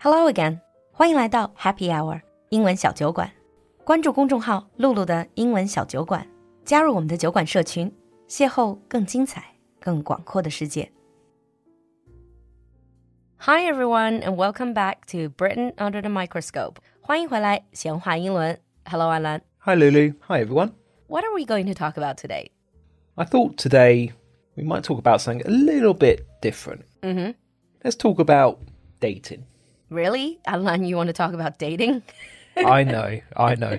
Hello again，欢迎来到 Happy Hour 英文小酒馆。关注公众号“露露的英文小酒馆”，加入我们的酒馆社群，邂逅更精彩、更广阔的世界。Hi everyone, and welcome back to Britain under the microscope. 欢迎回来，闲话英文。Hello, Alan. Hi, Lulu. Hi, everyone. What are we going to talk about today? I thought today we might talk about something a little bit different. Mm-hmm. Let's talk about dating. Really, Alan? You want to talk about dating? I know, I know.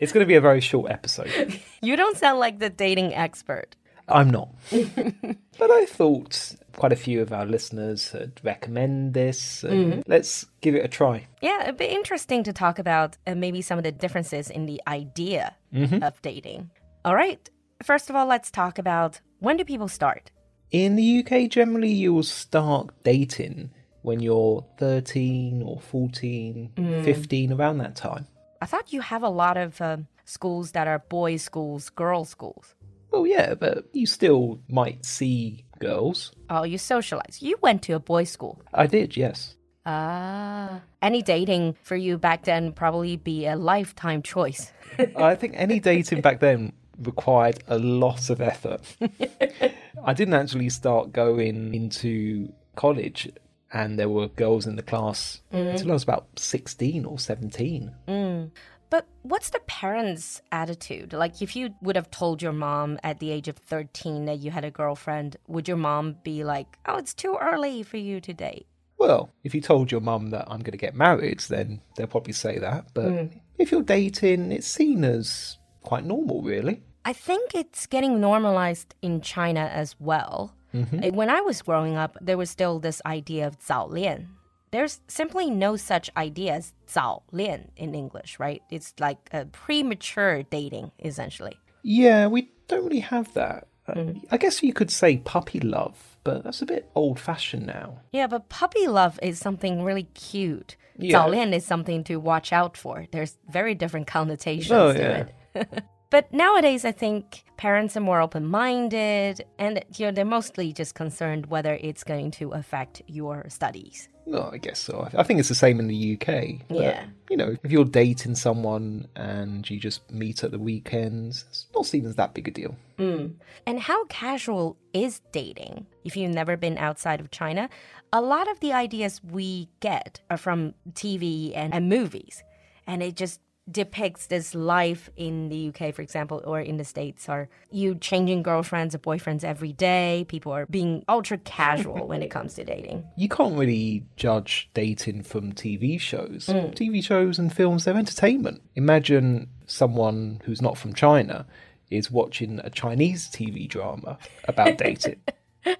It's going to be a very short episode. You don't sound like the dating expert. I'm not. but I thought quite a few of our listeners had recommend this. and Let's give it a try. Yeah, it'd be interesting to talk about uh, maybe some of the differences in the idea of dating. All right. First of all, let's talk about when do people start? In the UK, generally, you will start dating when you're 13 or 14, 15, around that time. I thought you have a lot of um, schools that are boys' schools, girls' schools. Well, yeah, but you still might see girls. Oh, you socialize. You went to a boys' school. I did, yes. Ah. Any dating for you back then probably be a lifetime choice. I think any dating back then required a lot of effort. I didn't actually start going into college, and there were girls in the class mm. until I was about 16 or 17. Mm. But what's the parents' attitude? Like, if you would have told your mom at the age of 13 that you had a girlfriend, would your mom be like, oh, it's too early for you to date? Well, if you told your mum that I'm going to get married, then they'll probably say that. But mm. if you're dating, it's seen as quite normal, really. I think it's getting normalized in China as well. Uh, When I was growing up, there was still this idea of 早恋. There's simply no such idea as 早恋 in English, right? It's like a premature dating, essentially. Yeah, we don't really have that. Uh, I guess you could say puppy love, but that's a bit old fashioned now. Yeah, but puppy love is something really cute. Yeah. 早恋 is something to watch out for. There's very different connotations Oh, to yeah. it. but nowadays, I think parents are more open minded and you know, they're mostly just concerned whether it's going to affect your studies. Well, I guess so. I think it's the same in the UK. but, Yeah. You know, if you're dating someone and you just meet at the weekends, it's not seen as that big a deal. Mm. And how casual is dating? If you've never been outside of China, a lot of the ideas we get are from TV and, and movies. And it just depicts this life in the UK, for example, or in the States, are you changing girlfriends or boyfriends every day? People are being ultra casual when it comes to dating. You can't really judge dating from TV shows. Mm. TV shows and films, they're entertainment. Imagine someone who's not from China is watching a Chinese TV drama about dating.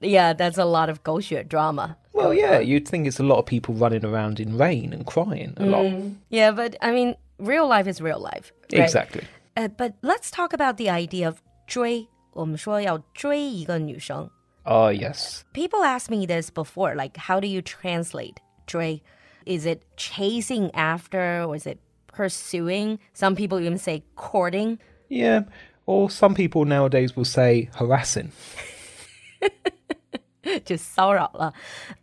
Yeah, that's a lot of 狗血 drama. Well, yeah, you'd think it's a lot of people running around in rain and crying a lot. Yeah, but I mean, real life is real life. right? Exactly. Uh, but let's talk about the idea of 追。我们说要追一个女生。 Ah, yes. People asked me this before, like, how do you translate 追? Is it chasing after or is it pursuing? Some people even say courting. Yeah. Or some people nowadays will say harassing. just 骚扰了.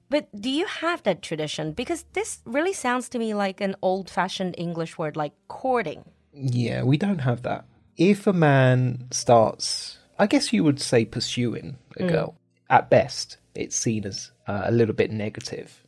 But do you have that tradition? Because this really sounds to me like an old-fashioned English word like courting. Yeah, we don't have that. If a man starts, I guess you would say pursuing a girl, at best, it's seen as uh, a little bit negative.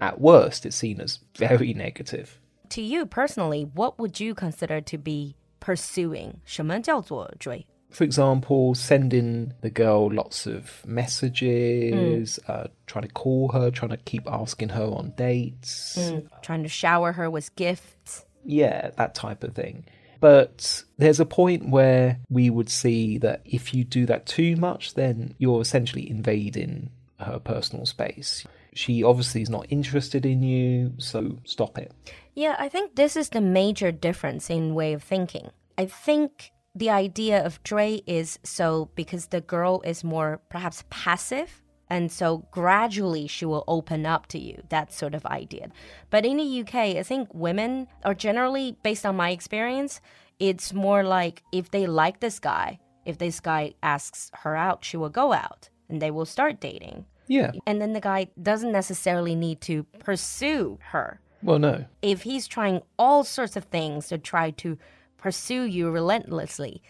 At worst, it's seen as very negative. To you personally, what would you consider to be pursuing? 什么叫做追? For example, sending the girl lots of messages, uh, trying to call her, trying to keep asking her on dates. Trying to shower her with gifts. Yeah, that type of thing. But there's a point where we would see that if you do that too much, then you're essentially invading her personal space. She obviously is not interested in you, so stop it. Yeah, I think this is the major difference in way of thinking. I think the idea of 追 is so because the girl is more perhaps passive and so gradually she will open up to you that sort of idea but in the uk i think women are generally based on my experience it's more like if they like this guy if this guy asks her out she will go out and they will start dating Yeah. And then the guy doesn't necessarily need to pursue her. Well, no. If he's trying all sorts of things to try to pursue you relentlessly,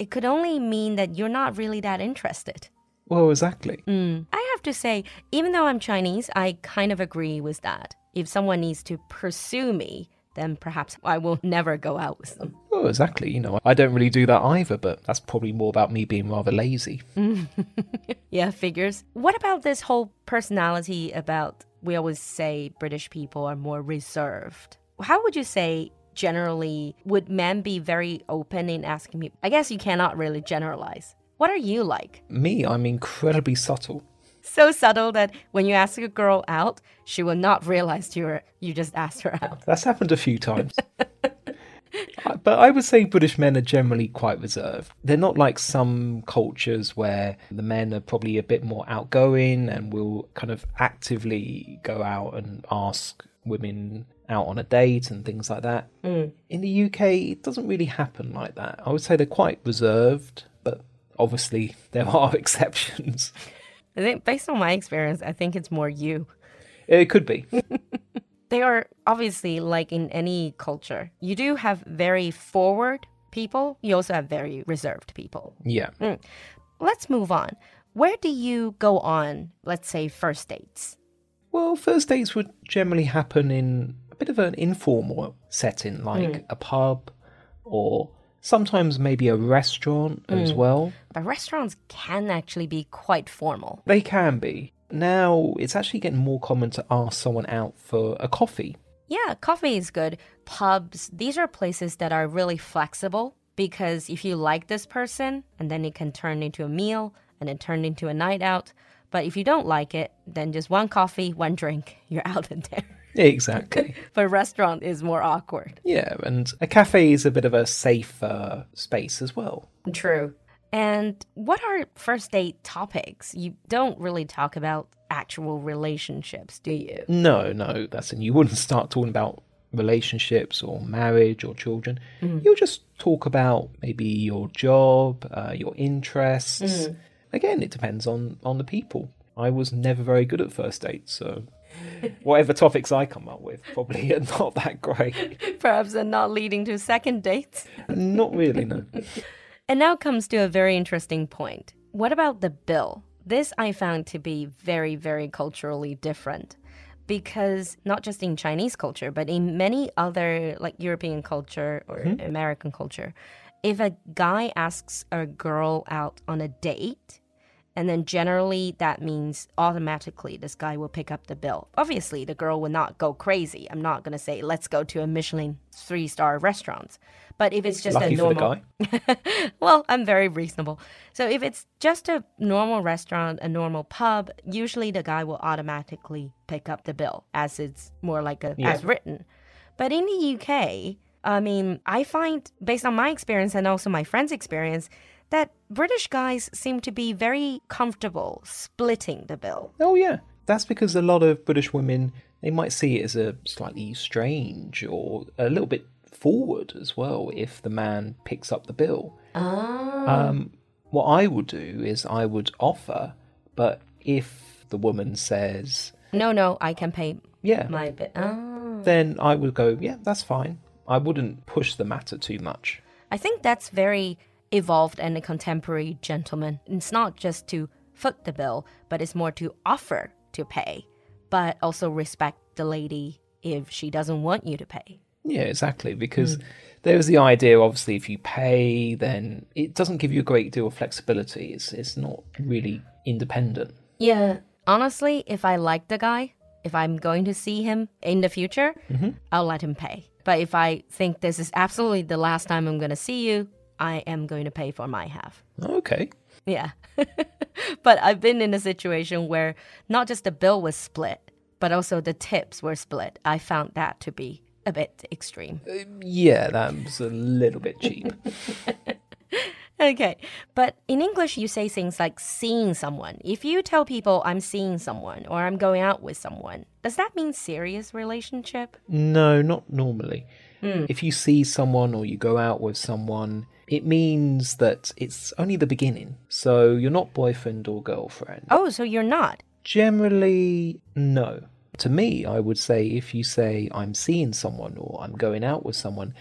it could only mean that you're not really that interested. Well, exactly. Mm. I have to say, even though I'm Chinese, I kind of agree with that. If someone needs to pursue me, then perhaps I will never go out with them. Well, exactly. You know, I don't really do that either, but that's probably more about me being rather lazy. Yeah, figures. What about this whole personality about we always say British people are more reserved? How would you say generally would men be very open in asking me? I guess you cannot really generalize. What are you like? Me, I'm incredibly subtle. So subtle that when you ask a girl out, she will not realize you were you just asked her out. That's happened a few times. But I would say British men are generally quite reserved. They're not like some cultures where the men are probably a bit more outgoing and will kind of actively go out and ask women out on a date and things like that. Hmm. In the UK, it doesn't really happen like that. I would say they're quite reserved, but obviously there are exceptions. I think based on my experience, I think it's more you. It could be. they are obviously like in any culture. You do have very forward people. You also have very reserved people. Yeah. Hmm. Let's move on. Where do you go on, let's say, first dates? Well, first dates would generally happen in a bit of an informal setting, like mm. a pub or sometimes maybe a restaurant as mm. well. But restaurants can actually be quite formal. They can be. Now, it's actually getting more common to ask someone out for a coffee. Yeah, coffee is good. Pubs, these are places that are really flexible because if you like this person, and then it can turn into a meal and then turn into a night out. But if you don't like it, then just one coffee, one drink, you're out of there. Exactly. But a restaurant is more awkward. yeah, and a cafe is a bit of a safer space as well. True. And what are first date topics? You don't really talk about actual relationships, do you? No, no, that's and you wouldn't start talking about relationships or marriage or children. You'll just talk about maybe your job, uh, your interests. Again, it depends on on the people. I was never very good at first dates, so whatever topics I come up with probably are not that great. Perhaps they're not leading to second dates. not really, no. And now comes to a very interesting point. What about the bill? This I found to be very, very culturally different because not just in Chinese culture, but in many other like European culture or mm-hmm. American culture, if a guy asks a girl out on a date, and then generally that means automatically this guy will pick up the bill. Obviously, the girl will not go crazy. I'm not going to say, let's go to a Michelin three star restaurant. But if it's just Lucky a normal. well, I'm very reasonable. So if it's just a normal restaurant, a normal pub, usually the guy will automatically pick up the bill as it's more like a Yeah. as written. But in the UK, I mean, I find based on my experience and also my friends' experience that British guys seem to be very comfortable splitting the bill. Oh yeah, that's because a lot of British women they might see it as a slightly strange or a little bit forward as well if the man picks up the bill. Um, what I would do is I would offer, but if the woman says, No, no, I can pay "Yeah," my bit. Oh. then I would go, "Yeah, that's fine." I wouldn't push the matter too much. I think that's very evolved and a contemporary gentleman. It's not just to foot the bill, but it's more to offer to pay, but also respect the lady if she doesn't want you to pay. Yeah, exactly. Because hmm. there was the idea, obviously, if you pay, then it doesn't give you a great deal of flexibility. It's it's not really independent. Yeah. Honestly, if I like the guy, if I'm going to see him in the future, mm-hmm. I'll let him pay. But if I think this is absolutely the last time I'm going to see you, I am going to pay for my half. Okay. Yeah. but I've been in a situation where not just the bill was split, but also the tips were split. I found that to be a bit extreme. Uh, yeah, that was a little bit cheap. Okay. But in English, you say things like seeing someone. If you tell people I'm seeing someone or I'm going out with someone, does that mean serious relationship? no, not normally. Hmm. If you see someone or you go out with someone, it means that it's only the beginning. So you're not boyfriend or girlfriend. Oh, so you're not. Generally, no. To me, I would say if you say I'm seeing someone or I'm going out with someone,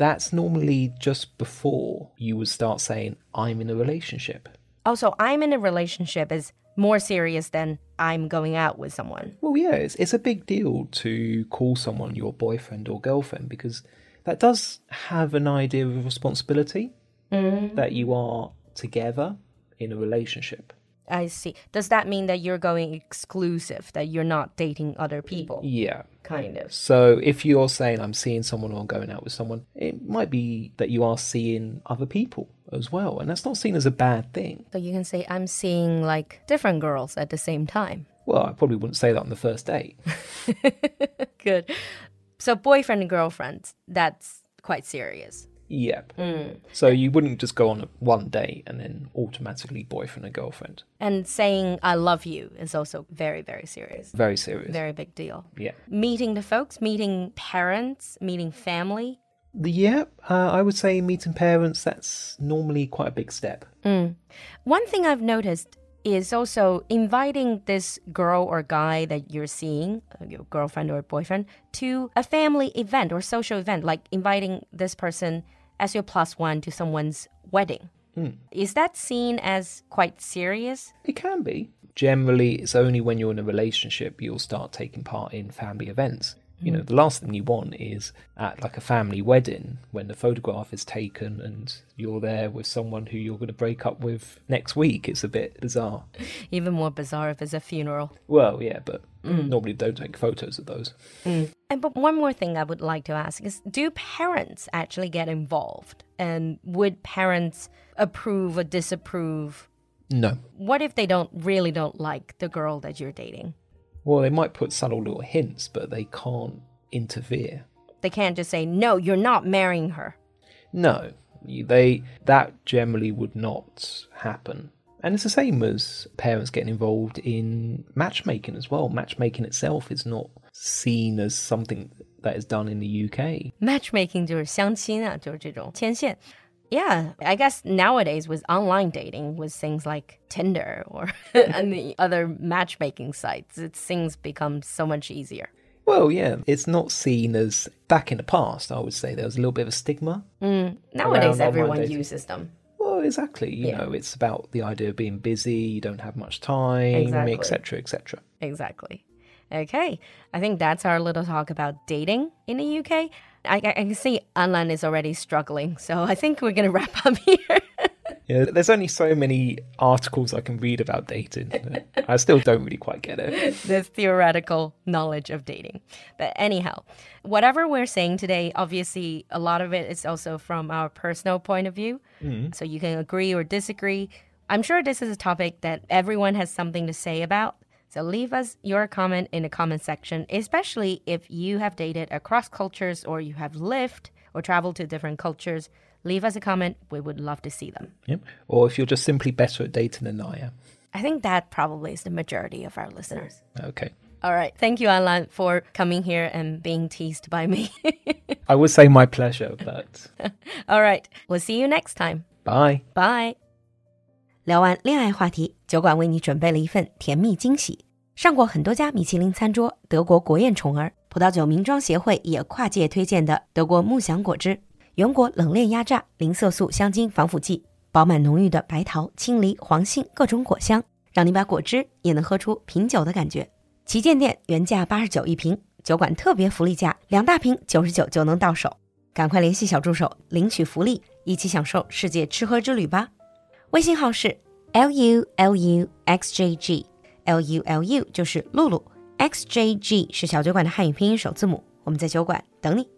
that's normally just before you would start saying I'm in a relationship. Also, I'm in a relationship is more serious than I'm going out with someone. Well, yeah, it's, it's a big deal to call someone your boyfriend or girlfriend because that does have an idea of responsibility mm. that you are together in a relationship. I see. Does that mean that you're going exclusive, that you're not dating other people? Yeah. Kind of. So if you're saying I'm seeing someone or going out with someone, it might be that you are seeing other people as well. And that's not seen as a bad thing. So you can say, I'm seeing like different girls at the same time. Well, I probably wouldn't say that on the first date. Good. So boyfriend and girlfriend, that's quite serious. Yep. So you wouldn't just go on a one date and then automatically boyfriend and girlfriend. And saying I love you is also very, very serious. Very serious. Very big deal. Yeah. Meeting the folks, meeting parents, meeting family. The yep, uh, I would say meeting parents, that's normally quite a big step. One thing I've noticed is also inviting this girl or guy that you're seeing, uh, your girlfriend or boyfriend, to a family event or social event, like inviting this person as your plus one to someone's wedding. Hmm. Is that seen as quite serious? It can be. Generally, it's only when you're in a relationship you'll start taking part in family events. You know, mm. the last thing you want is at like a family wedding when the photograph is taken and you're there with someone who you're going to break up with next week. It's a bit bizarre. Even more bizarre if it's a funeral. Well, yeah, but mm. normally don't take photos of those. Mm. And but one more thing I would like to ask is do parents actually get involved? And would parents approve or disapprove? No. What if they don't really don't like the girl that you're dating? Well, they might put subtle little hints, but they can't interfere. They can't just say, no, you're not marrying her. No, you- they that generally would not happen. And it's the same as parents getting involved in matchmaking as well. Matchmaking itself is not seen as something that is done in the UK. Matchmaking 就是相亲啊，就是这种牵线。 Yeah, I guess nowadays with online dating, with things like Tinder or and the other matchmaking sites, it things become so much easier. Well, yeah, it's not seen as back in the past. I would say there was a little bit of a stigma. Mm, nowadays, everyone uses them. Well, exactly. You Yeah. know, it's about the idea of being busy. You don't have much time, Exactly. etc., etc. Exactly. Okay, I think that's our little talk about dating in the UK. I, I can see Anlan is already struggling, so I think we're gonna wrap up here. Yeah, there's only so many articles I can read about dating. I still don't really quite get it. the theoretical knowledge of dating. But anyhow, whatever we're saying today, obviously a lot of it is also from our personal point of view. Mm-hmm. So you can agree or disagree. I'm sure this is a topic that everyone has something to say about. So leave us your comment in the comment section, especially if you have dated across cultures or you have lived or traveled to different cultures. Leave us a comment. We would love to see them. Yep. Or if you're just simply better at dating than I am. I think that probably is the majority of our listeners. Okay. All right. Thank you, Alan, for coming here and being teased by me. I would say my pleasure, but All right. We'll see you next time. bye. Bye. 聊完恋爱话题，酒馆为你准备了一份甜蜜惊喜。上过很多家米其林餐桌，德国国宴宠儿，葡萄酒名庄协会也跨界推荐的德国木祥果汁，原果冷链压榨，零色素、香精、防腐剂，饱满浓郁的白桃、青梨、黄杏各种果香，让你把果汁也能喝出品酒的感觉。旗舰店原价八十九一瓶，酒馆特别福利价，两大瓶九十九就能到手。赶快联系小助手领取福利，一起享受世界吃喝之旅吧！微信号是 l u l u x j g l u l u 就是露露，x j g 是小酒馆的汉语拼音首字母。我们在酒馆等你。